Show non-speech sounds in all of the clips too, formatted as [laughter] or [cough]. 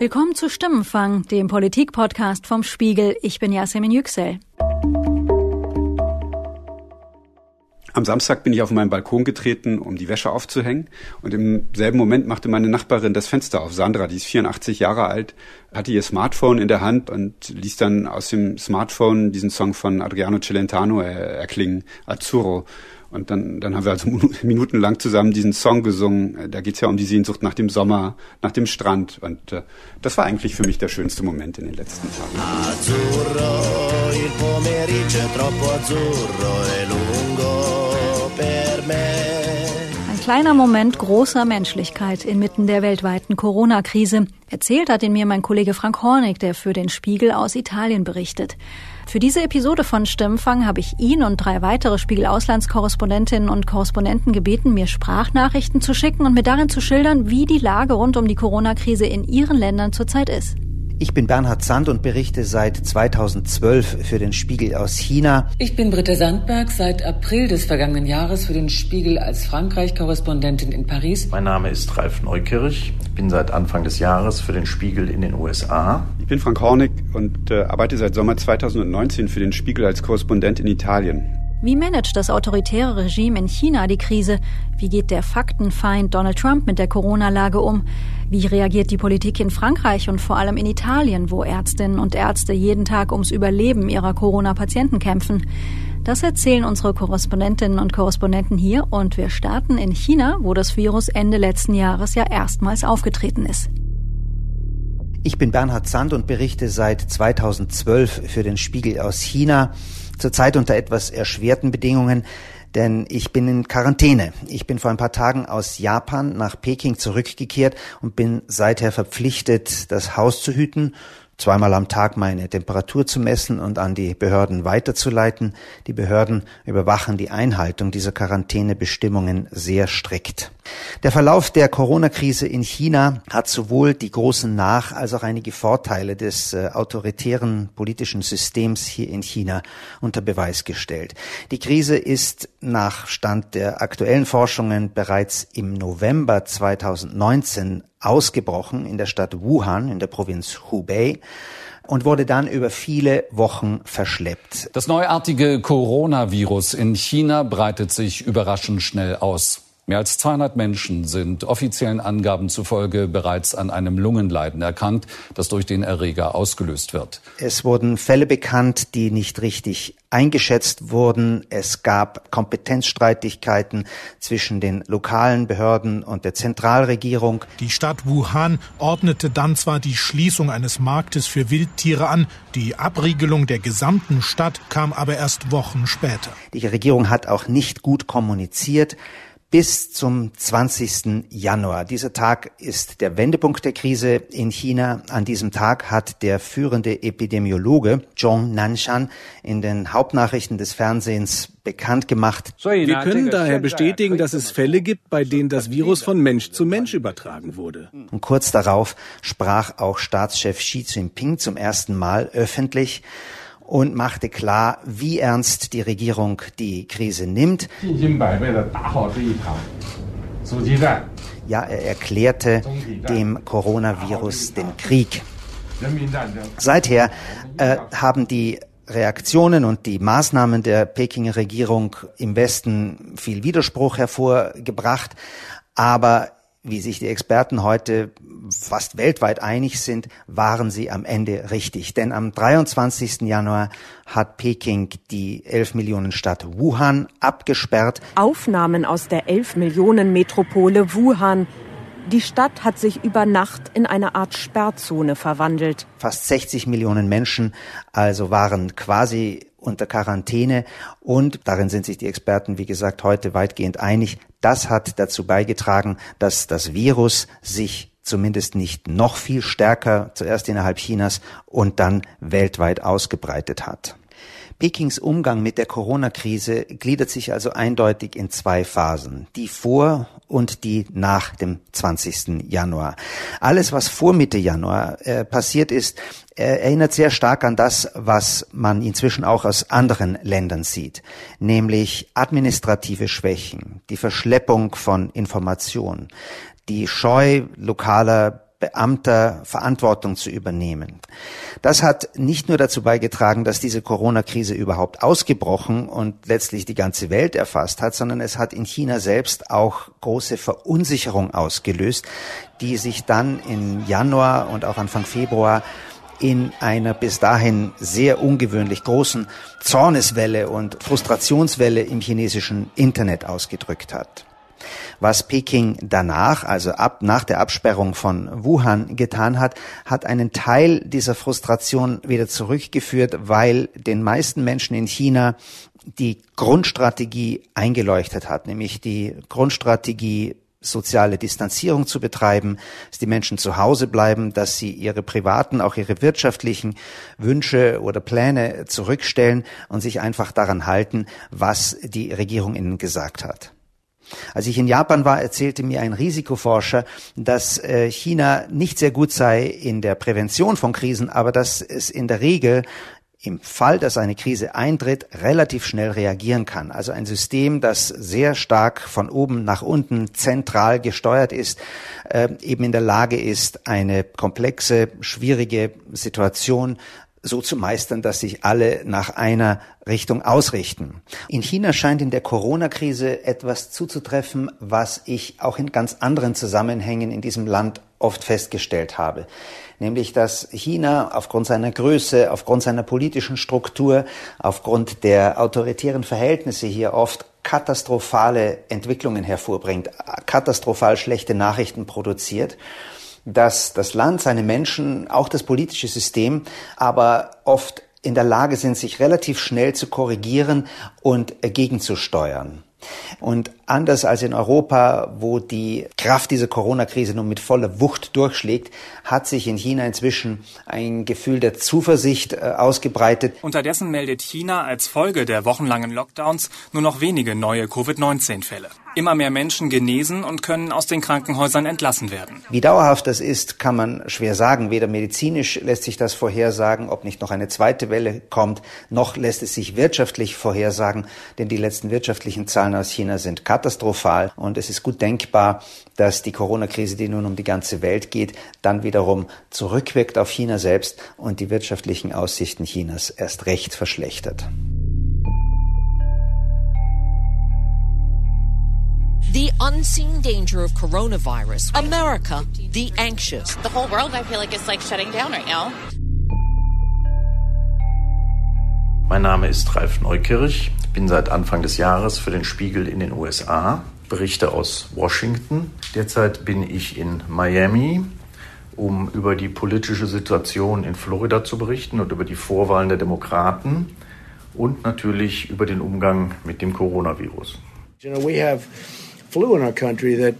Willkommen zu Stimmenfang, dem Politik-Podcast vom Spiegel. Ich bin Yasemin Yüksel. Am Samstag bin ich auf meinen Balkon getreten, um die Wäsche aufzuhängen. Und im selben Moment machte meine Nachbarin das Fenster auf. Sandra, die ist 84 Jahre alt, hatte ihr Smartphone in der Hand und ließ dann aus dem Smartphone diesen Song von Adriano Celentano erklingen, Azzurro. Und dann, dann haben wir also [laughs] minutenlang zusammen diesen Song gesungen. Da geht's ja um die Sehnsucht nach dem Sommer, nach dem Strand. Und äh, das war eigentlich für mich der schönste Moment in den letzten Tagen. Azzurro, il pomeriggio è troppo azzurro e lungo per me. Ein kleiner Moment großer Menschlichkeit inmitten der weltweiten Corona-Krise. Erzählt hat ihn mir mein Kollege Frank Hornig, der für den Spiegel aus Italien berichtet. Für diese Episode von Stimmfang habe ich ihn und drei weitere Spiegel-Auslandskorrespondentinnen und Korrespondenten gebeten, mir Sprachnachrichten zu schicken und mir darin zu schildern, wie die Lage rund um die Corona-Krise in ihren Ländern zurzeit ist. Ich bin Bernhard Sand und berichte seit 2012 für den Spiegel aus China. Ich bin Britta Sandberg, seit April des vergangenen Jahres für den Spiegel als Frankreich-Korrespondentin in Paris. Mein Name ist Ralf Neukirch. Ich bin seit Anfang des Jahres für den Spiegel in den USA. Ich bin Frank Hornig und äh, arbeite seit Sommer 2019 für den Spiegel als Korrespondent in Italien. Wie managt das autoritäre Regime in China die Krise? Wie geht der Faktenfeind Donald Trump mit der Corona-Lage um? Wie reagiert die Politik in Frankreich und vor allem in Italien, wo Ärztinnen und Ärzte jeden Tag ums Überleben ihrer Corona-Patienten kämpfen? Das erzählen unsere Korrespondentinnen und Korrespondenten hier und wir starten in China, wo das Virus Ende letzten Jahres ja erstmals aufgetreten ist. Ich bin Bernhard Sand und berichte seit 2012 für den Spiegel aus China zurzeit unter etwas erschwerten Bedingungen, denn ich bin in Quarantäne. Ich bin vor ein paar Tagen aus Japan nach Peking zurückgekehrt und bin seither verpflichtet, das Haus zu hüten zweimal am Tag meine Temperatur zu messen und an die Behörden weiterzuleiten. Die Behörden überwachen die Einhaltung dieser Quarantänebestimmungen sehr strikt. Der Verlauf der Corona-Krise in China hat sowohl die großen Nach- als auch einige Vorteile des äh, autoritären politischen Systems hier in China unter Beweis gestellt. Die Krise ist nach Stand der aktuellen Forschungen bereits im November 2019 ausgebrochen in der Stadt Wuhan in der Provinz Hubei und wurde dann über viele Wochen verschleppt. Das neuartige Coronavirus in China breitet sich überraschend schnell aus. Mehr als 200 Menschen sind offiziellen Angaben zufolge bereits an einem Lungenleiden erkrankt, das durch den Erreger ausgelöst wird. Es wurden Fälle bekannt, die nicht richtig eingeschätzt wurden. Es gab Kompetenzstreitigkeiten zwischen den lokalen Behörden und der Zentralregierung. Die Stadt Wuhan ordnete dann zwar die Schließung eines Marktes für Wildtiere an, die Abriegelung der gesamten Stadt kam aber erst Wochen später. Die Regierung hat auch nicht gut kommuniziert bis zum 20. Januar. Dieser Tag ist der Wendepunkt der Krise in China. An diesem Tag hat der führende Epidemiologe Zhong Nanshan in den Hauptnachrichten des Fernsehens bekannt gemacht. Wir können daher bestätigen, dass es Fälle gibt, bei denen das Virus von Mensch zu Mensch übertragen wurde. Und kurz darauf sprach auch Staatschef Xi Jinping zum ersten Mal öffentlich und machte klar, wie ernst die Regierung die Krise nimmt. Ja, er erklärte dem Coronavirus den Krieg. Seither äh, haben die Reaktionen und die Maßnahmen der Pekinger Regierung im Westen viel Widerspruch hervorgebracht, aber wie sich die Experten heute fast weltweit einig sind, waren sie am Ende richtig. Denn am 23. Januar hat Peking die 11 Millionen Stadt Wuhan abgesperrt. Aufnahmen aus der 11 Millionen Metropole Wuhan. Die Stadt hat sich über Nacht in eine Art Sperrzone verwandelt. Fast 60 Millionen Menschen also waren quasi unter Quarantäne und darin sind sich die Experten, wie gesagt, heute weitgehend einig. Das hat dazu beigetragen, dass das Virus sich zumindest nicht noch viel stärker zuerst innerhalb Chinas und dann weltweit ausgebreitet hat. Pekings Umgang mit der Corona-Krise gliedert sich also eindeutig in zwei Phasen. Die vor und die nach dem 20. Januar. Alles, was vor Mitte Januar äh, passiert ist, äh, erinnert sehr stark an das, was man inzwischen auch aus anderen Ländern sieht, nämlich administrative Schwächen, die Verschleppung von Informationen, die Scheu lokaler Beamter Verantwortung zu übernehmen. Das hat nicht nur dazu beigetragen, dass diese Corona-Krise überhaupt ausgebrochen und letztlich die ganze Welt erfasst hat, sondern es hat in China selbst auch große Verunsicherung ausgelöst, die sich dann im Januar und auch Anfang Februar in einer bis dahin sehr ungewöhnlich großen Zorneswelle und Frustrationswelle im chinesischen Internet ausgedrückt hat. Was Peking danach, also ab, nach der Absperrung von Wuhan getan hat, hat einen Teil dieser Frustration wieder zurückgeführt, weil den meisten Menschen in China die Grundstrategie eingeleuchtet hat, nämlich die Grundstrategie soziale Distanzierung zu betreiben, dass die Menschen zu Hause bleiben, dass sie ihre privaten, auch ihre wirtschaftlichen Wünsche oder Pläne zurückstellen und sich einfach daran halten, was die Regierung ihnen gesagt hat. Als ich in Japan war, erzählte mir ein Risikoforscher, dass äh, China nicht sehr gut sei in der Prävention von Krisen, aber dass es in der Regel im Fall, dass eine Krise eintritt, relativ schnell reagieren kann. Also ein System, das sehr stark von oben nach unten zentral gesteuert ist, äh, eben in der Lage ist, eine komplexe, schwierige Situation so zu meistern, dass sich alle nach einer Richtung ausrichten. In China scheint in der Corona-Krise etwas zuzutreffen, was ich auch in ganz anderen Zusammenhängen in diesem Land oft festgestellt habe. Nämlich, dass China aufgrund seiner Größe, aufgrund seiner politischen Struktur, aufgrund der autoritären Verhältnisse hier oft katastrophale Entwicklungen hervorbringt, katastrophal schlechte Nachrichten produziert dass das Land, seine Menschen, auch das politische System, aber oft in der Lage sind, sich relativ schnell zu korrigieren und gegenzusteuern. Und anders als in Europa, wo die Kraft dieser Corona-Krise nun mit voller Wucht durchschlägt, hat sich in China inzwischen ein Gefühl der Zuversicht äh, ausgebreitet. Unterdessen meldet China als Folge der wochenlangen Lockdowns nur noch wenige neue Covid-19-Fälle. Immer mehr Menschen genesen und können aus den Krankenhäusern entlassen werden. Wie dauerhaft das ist, kann man schwer sagen. Weder medizinisch lässt sich das vorhersagen, ob nicht noch eine zweite Welle kommt, noch lässt es sich wirtschaftlich vorhersagen, denn die letzten wirtschaftlichen Zahlen aus China sind katastrophal und es ist gut denkbar, dass die Corona-Krise, die nun um die ganze Welt geht, dann wiederum zurückwirkt auf China selbst und die wirtschaftlichen Aussichten Chinas erst recht verschlechtert. The unseen danger of coronavirus. America, the anxious. The whole world, I feel like, is like shutting down right now. Mein Name ist Ralf Neukirch. Ich bin seit Anfang des Jahres für den Spiegel in den USA, berichte aus Washington. Derzeit bin ich in Miami, um über die politische Situation in Florida zu berichten und über die Vorwahlen der Demokraten und natürlich über den Umgang mit dem Coronavirus. You know, we have flu in our country that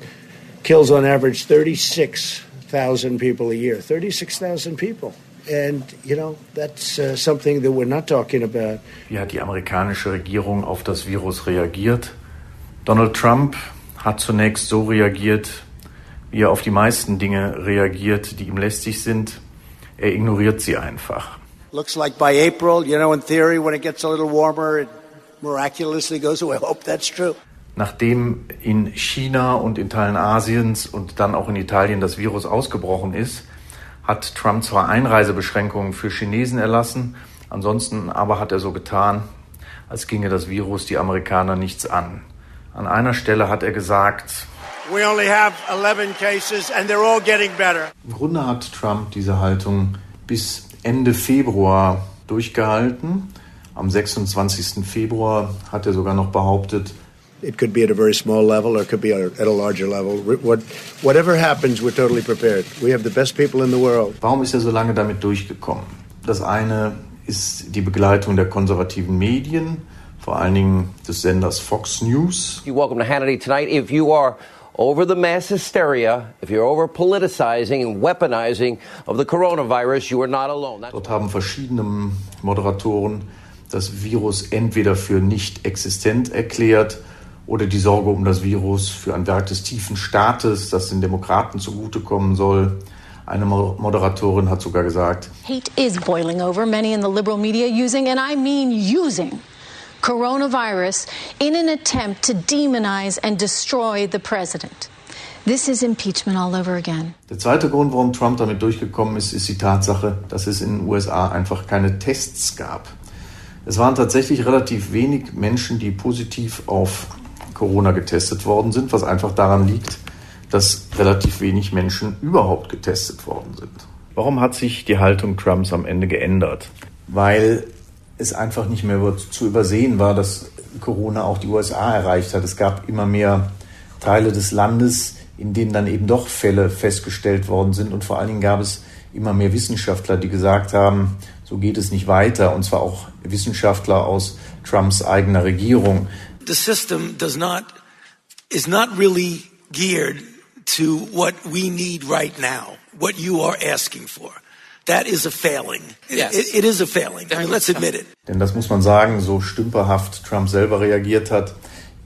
kills on average 36,000 people a year. 36,000 people. And, you know, that's uh, something that we're not talking about. Wie hat die amerikanische Regierung auf das Virus reagiert? Donald Trump hat zunächst so reagiert, wie er auf die meisten Dinge reagiert, die ihm lästig sind. Er ignoriert sie einfach. Looks like by April, you know, in theory, when it gets a little warmer, it miraculously goes away. I hope that's true. Nachdem in China und in Teilen Asiens und dann auch in Italien das Virus ausgebrochen ist, hat Trump zwar Einreisebeschränkungen für Chinesen erlassen, ansonsten aber hat er so getan, als ginge das Virus die Amerikaner nichts an. An einer Stelle hat er gesagt, Im Grunde hat Trump diese Haltung bis Ende Februar durchgehalten. Am 26. Februar hat er sogar noch behauptet, It could be at a very small level or it could be at a larger level. What, whatever happens, we're totally prepared. We have the best people in the world. Warum ist er so lange damit durchgekommen? Das eine ist die Begleitung der konservativen Medien, vor allen Dingen des Senders Fox News. You welcome to Hannity tonight. If you are over the mass hysteria, if you're over politicizing and weaponizing of the coronavirus, you are not alone. That's Dort haben verschiedene Moderatoren das Virus entweder für nicht existent erklärt oder die Sorge um das Virus für ein Werk des tiefen Staates, das den Demokraten zugutekommen soll. Eine Moderatorin hat sogar gesagt, Hate is boiling over, many in the liberal media using, and I mean using, coronavirus in an attempt to demonize and destroy the president. This is impeachment all over again. Der zweite Grund, warum Trump damit durchgekommen ist, ist die Tatsache, dass es in den USA einfach keine Tests gab. Es waren tatsächlich relativ wenig Menschen, die positiv auf Corona getestet worden sind, was einfach daran liegt, dass relativ wenig Menschen überhaupt getestet worden sind. Warum hat sich die Haltung Trumps am Ende geändert? Weil es einfach nicht mehr zu übersehen war, dass Corona auch die USA erreicht hat. Es gab immer mehr Teile des Landes, in denen dann eben doch Fälle festgestellt worden sind. Und vor allen Dingen gab es immer mehr Wissenschaftler, die gesagt haben, so geht es nicht weiter. Und zwar auch Wissenschaftler aus Trumps eigener Regierung. The system does not, is not really geared to what we need right now, what you are asking for. That is a failing. Yes. It, it is a failing. I mean, let's admit it. Denn das muss man sagen, so stümperhaft Trump selber reagiert hat.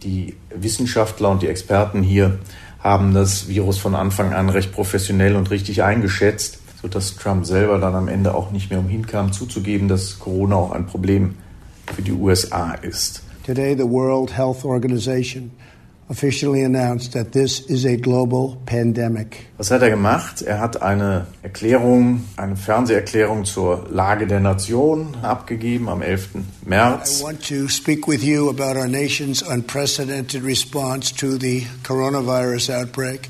Die Wissenschaftler und die Experten hier haben das Virus von Anfang an recht professionell und richtig eingeschätzt, sodass Trump selber dann am Ende auch nicht mehr umhin kam, zuzugeben, dass Corona auch ein Problem für die USA ist. Today the World Health Organization officially announced that this is a global pandemic. Was hat er gemacht? Er hat eine Erklärung, eine Fernseherklärung zur Lage der Nation abgegeben am 11. März. I want to speak with you about our nation's unprecedented response to the coronavirus outbreak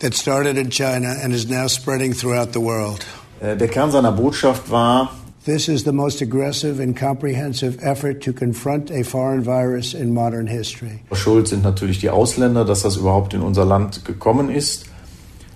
that started in China and is now spreading throughout the world. Äh, der Kern seiner Botschaft war, This is the most aggressive and comprehensive effort to confront a foreign virus in modern history. Schuld sind natürlich die Ausländer, dass das überhaupt in unser Land gekommen ist.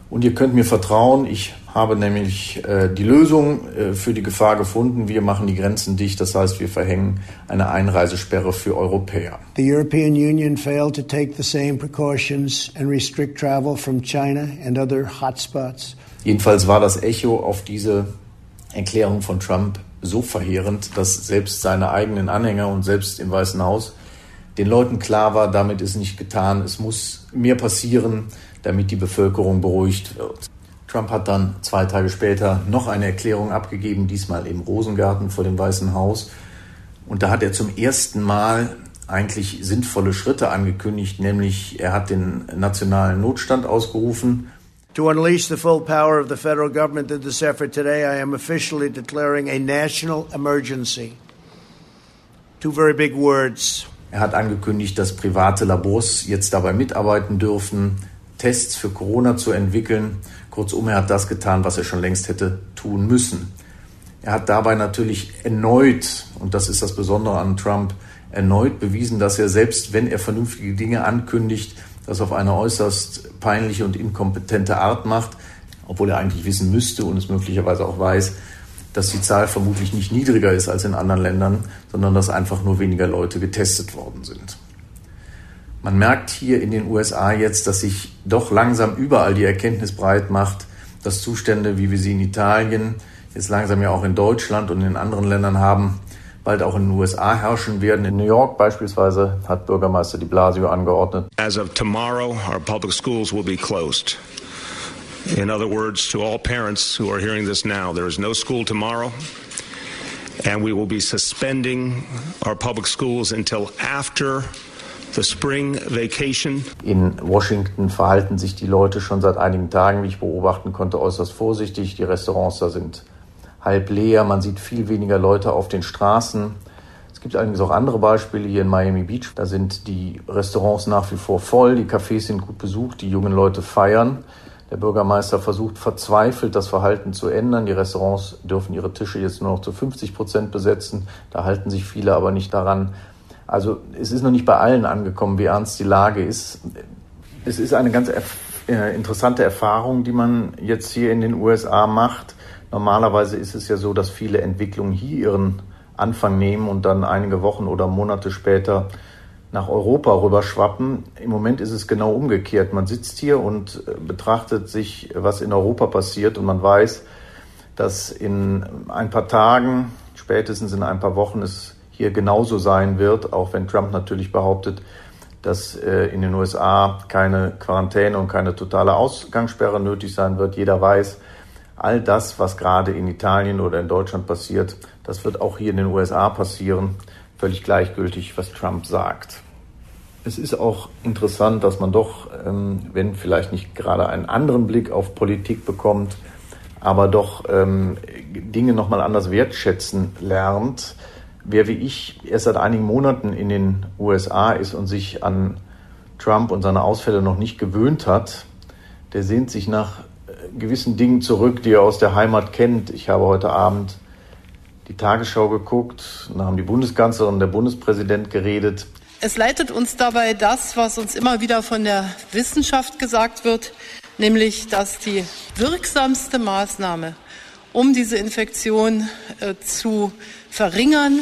Und ihr könnt mir vertrauen, ich habe nämlich äh, die Lösung äh, für die Gefahr gefunden. Wir machen die Grenzen dicht, das heißt, wir verhängen eine Einreisesperre für Europäer. The European Union failed to take the same precautions and restrict travel from China and other hotspots. Jedenfalls war das Echo auf diese Erklärung von Trump so verheerend, dass selbst seine eigenen Anhänger und selbst im Weißen Haus den Leuten klar war, damit ist nicht getan. Es muss mehr passieren, damit die Bevölkerung beruhigt wird. Trump hat dann zwei Tage später noch eine Erklärung abgegeben, diesmal im Rosengarten vor dem Weißen Haus. Und da hat er zum ersten Mal eigentlich sinnvolle Schritte angekündigt, nämlich er hat den nationalen Notstand ausgerufen To unleash the full power of the federal government in this effort today, I am officially declaring a national emergency. Two very big words. Er hat angekündigt, dass private Labors jetzt dabei mitarbeiten dürfen, Tests für Corona zu entwickeln. Kurzum, er hat das getan, was er schon längst hätte tun müssen. Er hat dabei natürlich erneut, und das ist das Besondere an Trump, erneut bewiesen, dass er selbst, wenn er vernünftige Dinge ankündigt, das auf eine äußerst peinliche und inkompetente Art macht, obwohl er eigentlich wissen müsste und es möglicherweise auch weiß, dass die Zahl vermutlich nicht niedriger ist als in anderen Ländern, sondern dass einfach nur weniger Leute getestet worden sind. Man merkt hier in den USA jetzt, dass sich doch langsam überall die Erkenntnis breit macht, dass Zustände, wie wir sie in Italien, jetzt langsam ja auch in Deutschland und in anderen Ländern haben, bald auch in den USA herrschen werden. In New York beispielsweise hat Bürgermeister de Blasio angeordnet. As of tomorrow, our public schools will be closed. In other words, to all parents who are hearing this now, there is no school tomorrow. And we will be suspending our public schools until after the spring vacation. In Washington verhalten sich die Leute schon seit einigen Tagen, wie ich beobachten konnte, äußerst vorsichtig. Die Restaurants da sind halb leer, man sieht viel weniger Leute auf den Straßen. Es gibt allerdings auch andere Beispiele hier in Miami Beach. Da sind die Restaurants nach wie vor voll, die Cafés sind gut besucht, die jungen Leute feiern. Der Bürgermeister versucht verzweifelt, das Verhalten zu ändern. Die Restaurants dürfen ihre Tische jetzt nur noch zu 50 Prozent besetzen. Da halten sich viele aber nicht daran. Also es ist noch nicht bei allen angekommen, wie ernst die Lage ist. Es ist eine ganz äh, interessante Erfahrung, die man jetzt hier in den USA macht. Normalerweise ist es ja so, dass viele Entwicklungen hier ihren Anfang nehmen und dann einige Wochen oder Monate später nach Europa rüberschwappen. Im Moment ist es genau umgekehrt. Man sitzt hier und äh, betrachtet sich, was in Europa passiert und man weiß, dass in ein paar Tagen, spätestens in ein paar Wochen es hier genauso sein wird, auch wenn Trump natürlich behauptet, dass äh, in den USA keine Quarantäne und keine totale Ausgangssperre nötig sein wird. Jeder weiß, all das, was gerade in Italien oder in Deutschland passiert, das wird auch hier in den USA passieren, völlig gleichgültig, was Trump sagt. Es ist auch interessant, dass man doch ähm, wenn vielleicht nicht gerade einen anderen Blick auf Politik bekommt, aber doch ähm, Dinge nochmal anders wertschätzen lernt. Wer wie ich erst seit einigen Monaten in den USA ist und sich an Trump und seine Ausfälle noch nicht gewöhnt hat, der sehnt sich nach gewissen Dingen zurück, die er aus der Heimat kennt. Ich habe heute Abend die Tagesschau geguckt, da haben die Bundeskanzlerin und der Bundespräsident geredet. Es leitet uns dabei das, was uns immer wieder von der Wissenschaft gesagt wird, nämlich dass die wirksamste Maßnahme, um diese Infektion äh, zu verringern,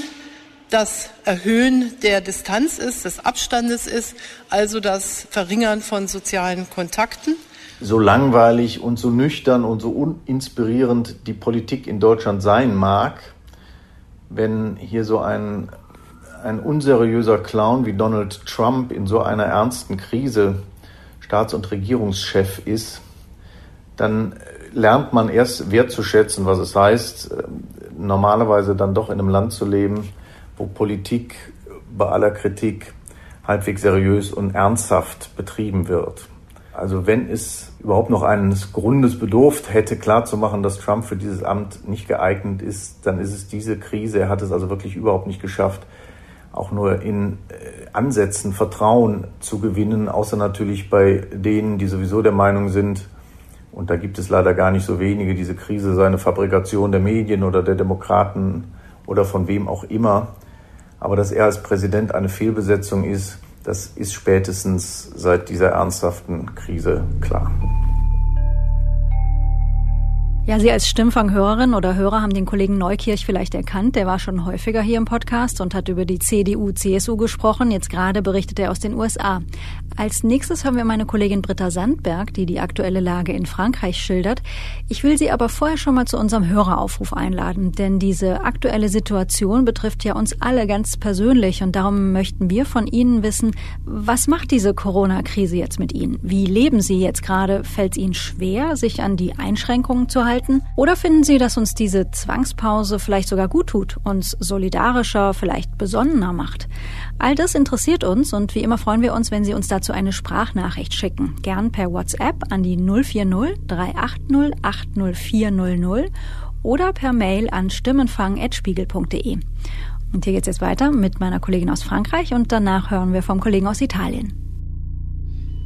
das Erhöhen der Distanz ist, des Abstandes ist, also das Verringern von sozialen Kontakten. So langweilig und so nüchtern und so uninspirierend die Politik in Deutschland sein mag, wenn hier so ein, ein unseriöser Clown wie Donald Trump in so einer ernsten Krise Staats- und Regierungschef ist, dann lernt man erst wertzuschätzen, was es heißt, normalerweise dann doch in einem Land zu leben, wo Politik bei aller Kritik halbwegs seriös und ernsthaft betrieben wird. Also wenn es überhaupt noch eines Grundes bedurft hätte, klarzumachen, dass Trump für dieses Amt nicht geeignet ist, dann ist es diese Krise. Er hat es also wirklich überhaupt nicht geschafft, auch nur in äh, Ansätzen Vertrauen zu gewinnen, außer natürlich bei denen, die sowieso der Meinung sind, und da gibt es leider gar nicht so wenige, diese Krise sei eine Fabrikation der Medien oder der Demokraten oder von wem auch immer. Aber dass er als Präsident eine Fehlbesetzung ist, das ist spätestens seit dieser ernsthaften Krise klar. Ja, Sie als Stimmfanghörerin oder Hörer haben den Kollegen Neukirch vielleicht erkannt. Der war schon häufiger hier im Podcast und hat über die CDU, CSU gesprochen. Jetzt gerade berichtet er aus den USA. Als nächstes haben wir meine Kollegin Britta Sandberg, die die aktuelle Lage in Frankreich schildert. Ich will Sie aber vorher schon mal zu unserem Höreraufruf einladen, denn diese aktuelle Situation betrifft ja uns alle ganz persönlich und darum möchten wir von Ihnen wissen, was macht diese Corona-Krise jetzt mit Ihnen? Wie leben Sie jetzt gerade? Fällt es Ihnen schwer, sich an die Einschränkungen zu halten? Oder finden Sie, dass uns diese Zwangspause vielleicht sogar gut tut, uns solidarischer, vielleicht besonnener macht? All das interessiert uns und wie immer freuen wir uns, wenn Sie uns dazu eine Sprachnachricht schicken. Gern per WhatsApp an die 040 380 80400 oder per Mail an stimmenfang.spiegel.de. Und hier geht's jetzt weiter mit meiner Kollegin aus Frankreich und danach hören wir vom Kollegen aus Italien.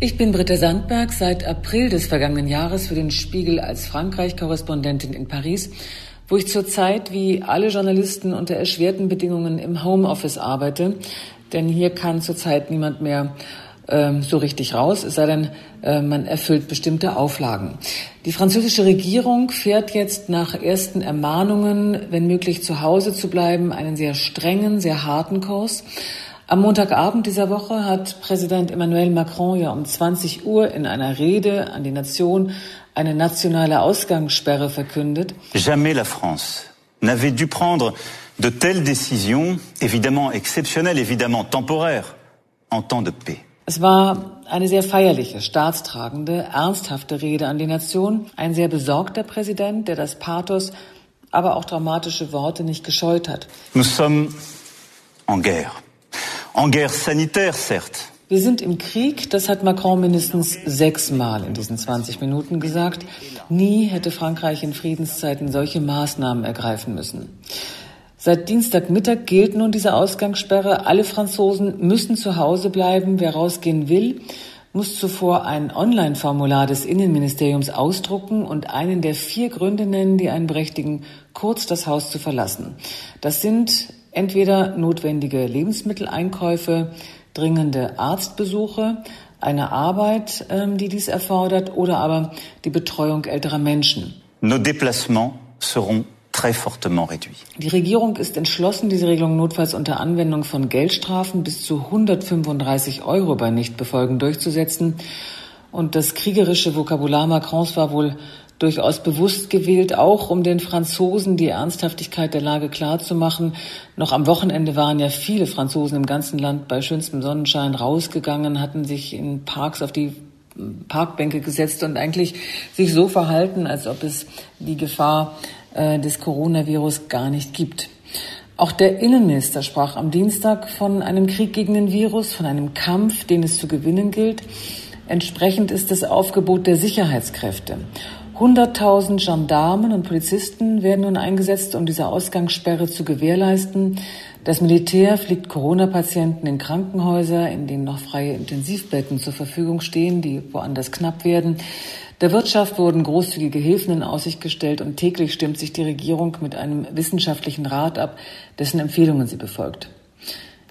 Ich bin Britta Sandberg, seit April des vergangenen Jahres für den Spiegel als Frankreich-Korrespondentin in Paris wo ich zurzeit wie alle Journalisten unter erschwerten Bedingungen im Homeoffice arbeite, denn hier kann zurzeit niemand mehr ähm, so richtig raus, es sei denn, äh, man erfüllt bestimmte Auflagen. Die französische Regierung fährt jetzt nach ersten Ermahnungen, wenn möglich zu Hause zu bleiben, einen sehr strengen, sehr harten Kurs. Am Montagabend dieser Woche hat Präsident Emmanuel Macron ja um 20 Uhr in einer Rede an die Nation eine nationale Ausgangssperre verkündet. Jamais la France n'avait dû prendre de telles décisions, évidemment exceptionnelles, évidemment temporaires, en temps de paix. Es war eine sehr feierliche, staatstragende, ernsthafte Rede an die Nation. Ein sehr besorgter Präsident, der das Pathos, aber auch dramatische Worte nicht gescheut hat. Nous sommes en guerre. En guerre sanitaire, certes. Wir sind im Krieg, das hat Macron mindestens sechsmal in diesen 20 Minuten gesagt. Nie hätte Frankreich in Friedenszeiten solche Maßnahmen ergreifen müssen. Seit Dienstagmittag gilt nun diese Ausgangssperre. Alle Franzosen müssen zu Hause bleiben. Wer rausgehen will, muss zuvor ein Online-Formular des Innenministeriums ausdrucken und einen der vier Gründe nennen, die einen berechtigen, kurz das Haus zu verlassen. Das sind entweder notwendige Lebensmitteleinkäufe, dringende Arztbesuche, eine Arbeit, ähm, die dies erfordert, oder aber die Betreuung älterer Menschen. Nos déplacements seront très fortement réduit. Die Regierung ist entschlossen, diese Regelung notfalls unter Anwendung von Geldstrafen bis zu 135 Euro bei Nichtbefolgen durchzusetzen. Und das kriegerische Vokabular Macrons war wohl durchaus bewusst gewählt, auch um den Franzosen die Ernsthaftigkeit der Lage klarzumachen. Noch am Wochenende waren ja viele Franzosen im ganzen Land bei schönstem Sonnenschein rausgegangen, hatten sich in Parks auf die Parkbänke gesetzt und eigentlich sich so verhalten, als ob es die Gefahr äh, des Coronavirus gar nicht gibt. Auch der Innenminister sprach am Dienstag von einem Krieg gegen den Virus, von einem Kampf, den es zu gewinnen gilt. Entsprechend ist das Aufgebot der Sicherheitskräfte. 100.000 Gendarmen und Polizisten werden nun eingesetzt, um diese Ausgangssperre zu gewährleisten. Das Militär fliegt Corona-Patienten in Krankenhäuser, in denen noch freie Intensivbetten zur Verfügung stehen, die woanders knapp werden. Der Wirtschaft wurden großzügige Hilfen in Aussicht gestellt und täglich stimmt sich die Regierung mit einem wissenschaftlichen Rat ab, dessen Empfehlungen sie befolgt.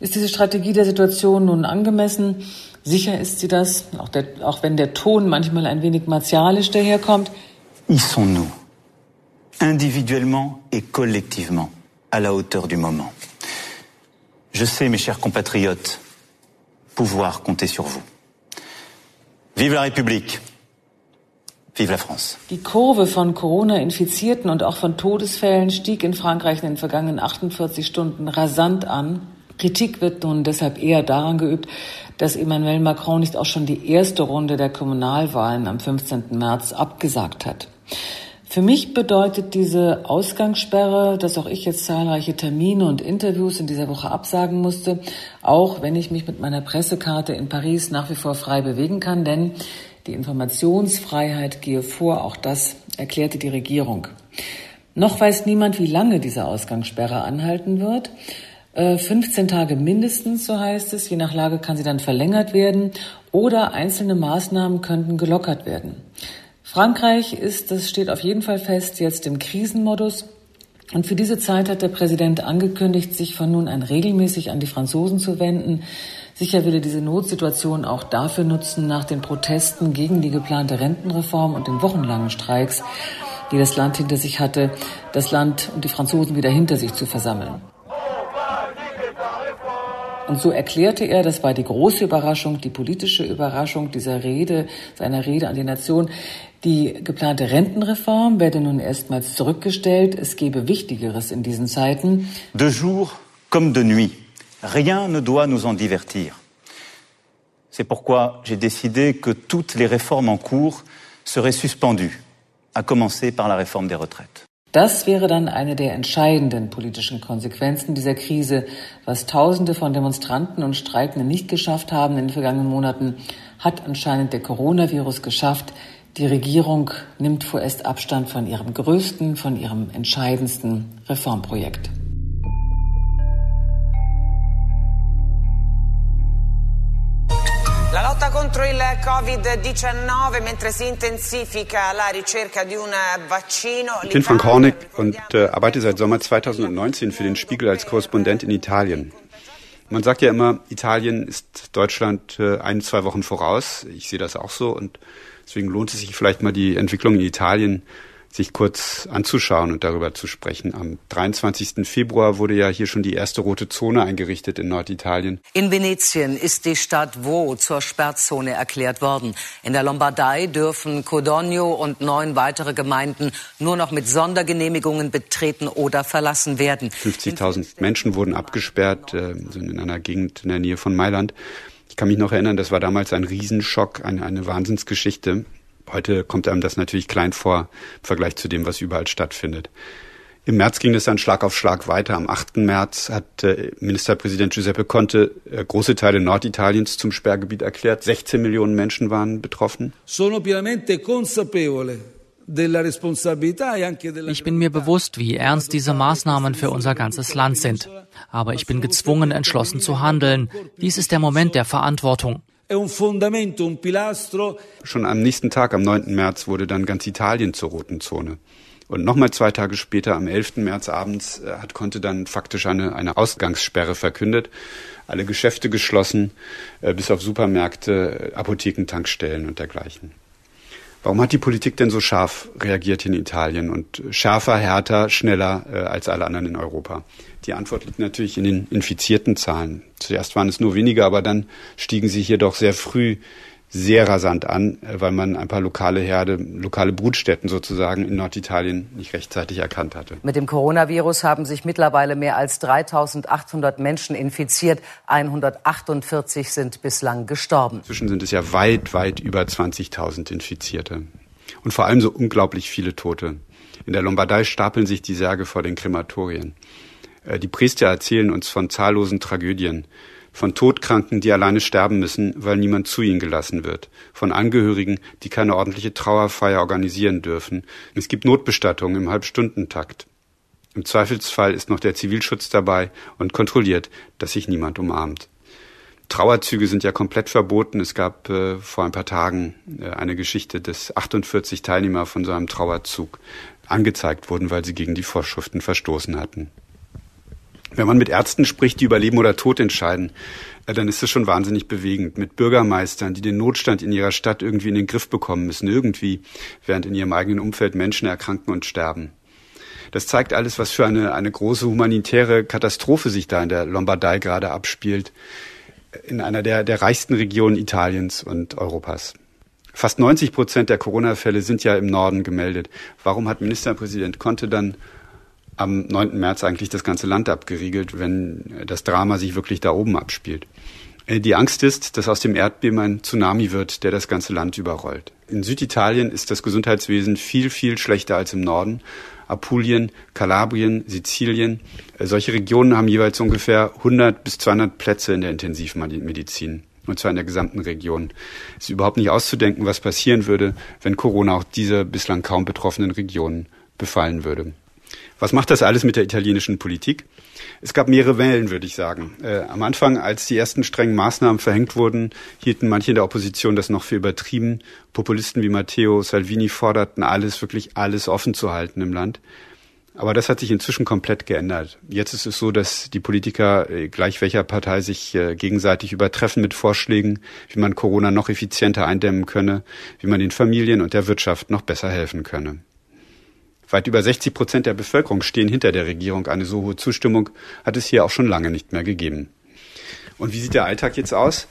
Ist diese Strategie der Situation nun angemessen? Sicher ist sie das, auch, der, auch wenn der Ton manchmal ein wenig martialisch daherkommt. Y sont-nous, individuellement et collectivement, à la hauteur du moment. Je sais, mes chers compatriotes, pouvoir compter sur vous. Vive la République! Vive la France. Die Kurve von Corona-Infizierten und auch von Todesfällen stieg in Frankreich in den vergangenen 48 Stunden rasant an. Kritik wird nun deshalb eher daran geübt, dass Emmanuel Macron nicht auch schon die erste Runde der Kommunalwahlen am 15. März abgesagt hat. Für mich bedeutet diese Ausgangssperre, dass auch ich jetzt zahlreiche Termine und Interviews in dieser Woche absagen musste, auch wenn ich mich mit meiner Pressekarte in Paris nach wie vor frei bewegen kann, denn die Informationsfreiheit gehe vor, auch das erklärte die Regierung. Noch weiß niemand, wie lange diese Ausgangssperre anhalten wird. 15 äh, Tage mindestens, so heißt es. Je nach Lage kann sie dann verlängert werden oder einzelne Maßnahmen könnten gelockert werden. Frankreich ist, das steht auf jeden Fall fest, jetzt im Krisenmodus. Und für diese Zeit hat der Präsident angekündigt, sich von nun an regelmäßig an die Franzosen zu wenden. Sicher will er diese Notsituation auch dafür nutzen, nach den Protesten gegen die geplante Rentenreform und den wochenlangen Streiks, die das Land hinter sich hatte, das Land und die Franzosen wieder hinter sich zu versammeln. Und so erklärte er, das war die große Überraschung, die politische Überraschung dieser Rede, seiner Rede an die Nation, die geplante Rentenreform werde nun erstmals zurückgestellt. Es gebe Wichtigeres in diesen Zeiten. De jour comme de nuit. Rien ne doit nous en divertir. C'est pourquoi j'ai décidé que toutes les réformes en cours seraient suspendues, à commencer par la réforme des retraites. Das wäre dann eine der entscheidenden politischen Konsequenzen dieser Krise. Was Tausende von Demonstranten und Streikenden nicht geschafft haben in den vergangenen Monaten, hat anscheinend der Coronavirus geschafft. Die Regierung nimmt vorerst Abstand von ihrem größten, von ihrem entscheidendsten Reformprojekt. La lotta contro il Covid-19 mentre si intensifica la ricerca di un vaccino. Ich bin Frank Hornig und äh, arbeite seit Sommer 2019 für den Spiegel als Korrespondent in Italien. Man sagt ja immer, Italien ist Deutschland äh, ein, zwei Wochen voraus. Ich sehe das auch so und deswegen lohnt es sich vielleicht mal die Entwicklung in Italien sich kurz anzuschauen und darüber zu sprechen. Am 23. Februar wurde ja hier schon die erste rote Zone eingerichtet in Norditalien. In Venetien ist die Stadt Vo zur Sperrzone erklärt worden. In der Lombardei dürfen Codogno und neun weitere Gemeinden nur noch mit Sondergenehmigungen betreten oder verlassen werden. 50.000 Menschen wurden abgesperrt, äh, sind in einer Gegend in der Nähe von Mailand. Kann mich noch erinnern, das war damals ein Riesenschock, eine, eine Wahnsinnsgeschichte. Heute kommt einem das natürlich klein vor im Vergleich zu dem, was überall stattfindet. Im März ging es dann Schlag auf Schlag weiter. Am 8. März hat äh, Ministerpräsident Giuseppe Conte äh, große Teile Norditaliens zum Sperrgebiet erklärt. 16 Millionen Menschen waren betroffen. Sono pienamente consapevole ich bin mir bewusst, wie ernst diese Maßnahmen für unser ganzes Land sind. Aber ich bin gezwungen, entschlossen zu handeln. Dies ist der Moment der Verantwortung. Schon am nächsten Tag, am 9. März, wurde dann ganz Italien zur roten Zone. Und nochmal zwei Tage später, am 11. März abends, äh, hat Conte dann faktisch eine, eine Ausgangssperre verkündet. Alle Geschäfte geschlossen, äh, bis auf Supermärkte, Apotheken, Tankstellen und dergleichen. Warum hat die Politik denn so scharf reagiert in Italien und schärfer, härter, schneller äh, als alle anderen in Europa? Die Antwort liegt natürlich in den infizierten Zahlen. Zuerst waren es nur wenige, aber dann stiegen sie hier doch sehr früh sehr rasant an, äh, weil man ein paar lokale Herde, lokale Brutstätten sozusagen in Norditalien nicht rechtzeitig erkannt hatte. Mit dem Coronavirus haben sich mittlerweile mehr als 3800 Menschen infiziert. 148 sind bislang gestorben. Inzwischen sind es ja weit, weit über 20.000 Infizierte. Und vor allem so unglaublich viele Tote. In der Lombardei stapeln sich die Särge vor den Krematorien. Äh, die Priester erzählen uns von zahllosen Tragödien. Von Todkranken, die alleine sterben müssen, weil niemand zu ihnen gelassen wird, von Angehörigen, die keine ordentliche Trauerfeier organisieren dürfen. Es gibt Notbestattungen im Halbstundentakt. Im Zweifelsfall ist noch der Zivilschutz dabei und kontrolliert, dass sich niemand umarmt. Trauerzüge sind ja komplett verboten. Es gab äh, vor ein paar Tagen äh, eine Geschichte, dass 48 Teilnehmer von so einem Trauerzug angezeigt wurden, weil sie gegen die Vorschriften verstoßen hatten. Wenn man mit Ärzten spricht, die über Leben oder Tod entscheiden, äh, dann ist es schon wahnsinnig bewegend. Mit Bürgermeistern, die den Notstand in ihrer Stadt irgendwie in den Griff bekommen müssen, irgendwie, während in ihrem eigenen Umfeld Menschen erkranken und sterben. Das zeigt alles, was für eine, eine große humanitäre Katastrophe sich da in der Lombardei gerade abspielt, in einer der, der reichsten Regionen Italiens und Europas. Fast 90 Prozent der Corona-Fälle sind ja im Norden gemeldet. Warum hat Ministerpräsident Conte dann am 9. März eigentlich das ganze Land abgeriegelt, wenn das Drama sich wirklich da oben abspielt? Äh, die Angst ist, dass aus dem Erdbeben ein Tsunami wird, der das ganze Land überrollt. In Süditalien ist das Gesundheitswesen viel, viel schlechter als im Norden. Apulien, Kalabrien, Sizilien. Äh, solche Regionen haben jeweils ungefähr 100 bis 200 Plätze in der Intensivmedizin. Und zwar in der gesamten Region. Es ist überhaupt nicht auszudenken, was passieren würde, wenn Corona auch diese bislang kaum betroffenen Regionen befallen würde. Was macht das alles mit der italienischen Politik? Es gab mehrere Wellen, würde ich sagen. Äh, am Anfang, als die ersten strengen Maßnahmen verhängt wurden, hielten manche in der Opposition das noch für übertrieben. Populisten wie Matteo Salvini forderten alles, wirklich alles offen zu halten im Land. Aber das hat sich inzwischen komplett geändert. Jetzt ist es so, dass die Politiker, äh, gleich welcher Partei, sich äh, gegenseitig übertreffen mit Vorschlägen, wie man Corona noch effizienter eindämmen könne, wie man den Familien und der Wirtschaft noch besser helfen könne. Weit über 60 Prozent der Bevölkerung stehen hinter der Regierung. Eine so hohe Zustimmung hat es hier auch schon lange nicht mehr gegeben. Und wie sieht der Alltag jetzt aus?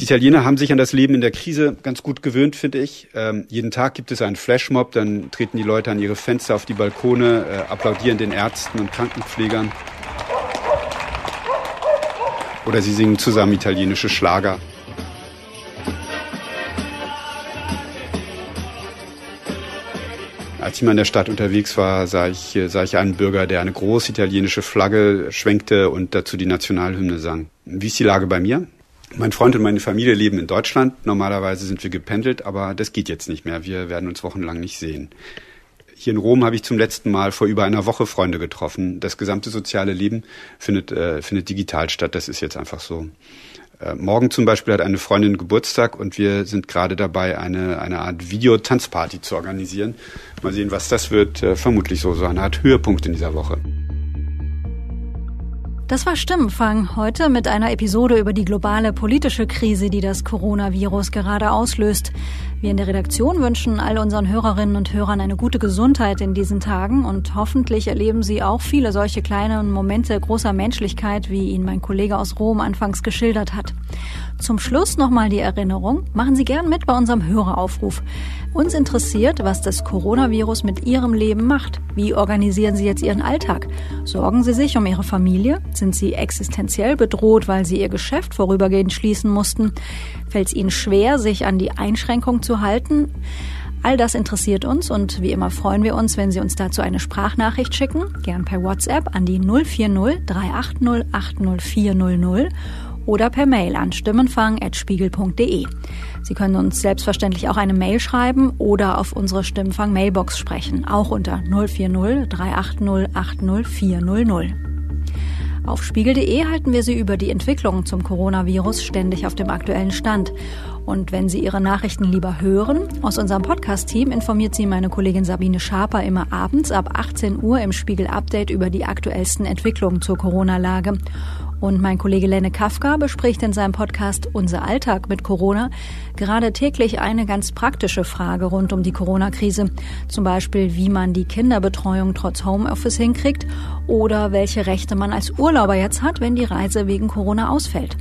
Die Italiener haben sich an das Leben in der Krise ganz gut gewöhnt, finde ich. Ähm, jeden Tag gibt es einen Flashmob, dann treten die Leute an ihre Fenster, auf die Balkone, äh, applaudieren den Ärzten und Krankenpflegern. Oder sie singen zusammen italienische Schlager. Als ich mal in der Stadt unterwegs war, sah ich, sah ich einen Bürger, der eine große italienische Flagge schwenkte und dazu die Nationalhymne sang. Wie ist die Lage bei mir? Mein Freund und meine Familie leben in Deutschland. Normalerweise sind wir gependelt, aber das geht jetzt nicht mehr. Wir werden uns wochenlang nicht sehen. Hier in Rom habe ich zum letzten Mal vor über einer Woche Freunde getroffen. Das gesamte soziale Leben findet, äh, findet digital statt. Das ist jetzt einfach so. Äh, morgen zum Beispiel hat eine Freundin Geburtstag und wir sind gerade dabei, eine, eine Art Videotanzparty zu organisieren. Mal sehen, was das wird. Äh, vermutlich so, so eine Art Höhepunkt in dieser Woche. Das war Stimmenfang heute mit einer Episode über die globale politische Krise, die das Coronavirus gerade auslöst. Wir in der Redaktion wünschen all unseren Hörerinnen und Hörern eine gute Gesundheit in diesen Tagen und hoffentlich erleben Sie auch viele solche kleinen Momente großer Menschlichkeit, wie ihn mein Kollege aus Rom anfangs geschildert hat. Zum Schluss nochmal die Erinnerung, machen Sie gern mit bei unserem Höreraufruf. Uns interessiert, was das Coronavirus mit Ihrem Leben macht. Wie organisieren Sie jetzt Ihren Alltag? Sorgen Sie sich um Ihre Familie? Sind Sie existenziell bedroht, weil Sie Ihr Geschäft vorübergehend schließen mussten? Fällt es Ihnen schwer, sich an die Einschränkung zu halten? All das interessiert uns und wie immer freuen wir uns, wenn Sie uns dazu eine Sprachnachricht schicken, gern per WhatsApp an die 040 380 80400 oder per Mail an stimmenfang.spiegel.de. Sie können uns selbstverständlich auch eine Mail schreiben oder auf unsere Stimmenfang Mailbox sprechen, auch unter 040 380 80400. Auf spiegel.de halten wir Sie über die Entwicklung zum Coronavirus ständig auf dem aktuellen Stand. Und wenn Sie Ihre Nachrichten lieber hören, aus unserem Podcast-Team informiert Sie meine Kollegin Sabine Schaper immer abends ab 18 Uhr im Spiegel Update über die aktuellsten Entwicklungen zur Corona-Lage. Und mein Kollege Lenne Kafka bespricht in seinem Podcast Unser Alltag mit Corona gerade täglich eine ganz praktische Frage rund um die Corona-Krise. Zum Beispiel, wie man die Kinderbetreuung trotz Homeoffice hinkriegt oder welche Rechte man als Urlauber jetzt hat, wenn die Reise wegen Corona ausfällt.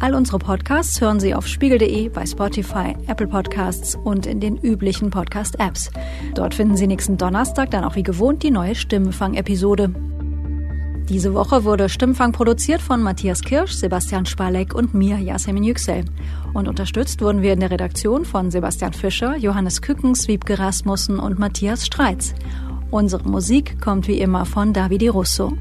All unsere Podcasts hören Sie auf spiegel.de, bei Spotify, Apple Podcasts und in den üblichen Podcast-Apps. Dort finden Sie nächsten Donnerstag dann auch wie gewohnt die neue Stimmenfang-Episode. Diese Woche wurde Stimmfang produziert von Matthias Kirsch, Sebastian Spalek und mir, Yasemin Yüksel. Und unterstützt wurden wir in der Redaktion von Sebastian Fischer, Johannes Kückens, Wiebke Rasmussen und Matthias Streitz. Unsere Musik kommt wie immer von Davide Russo.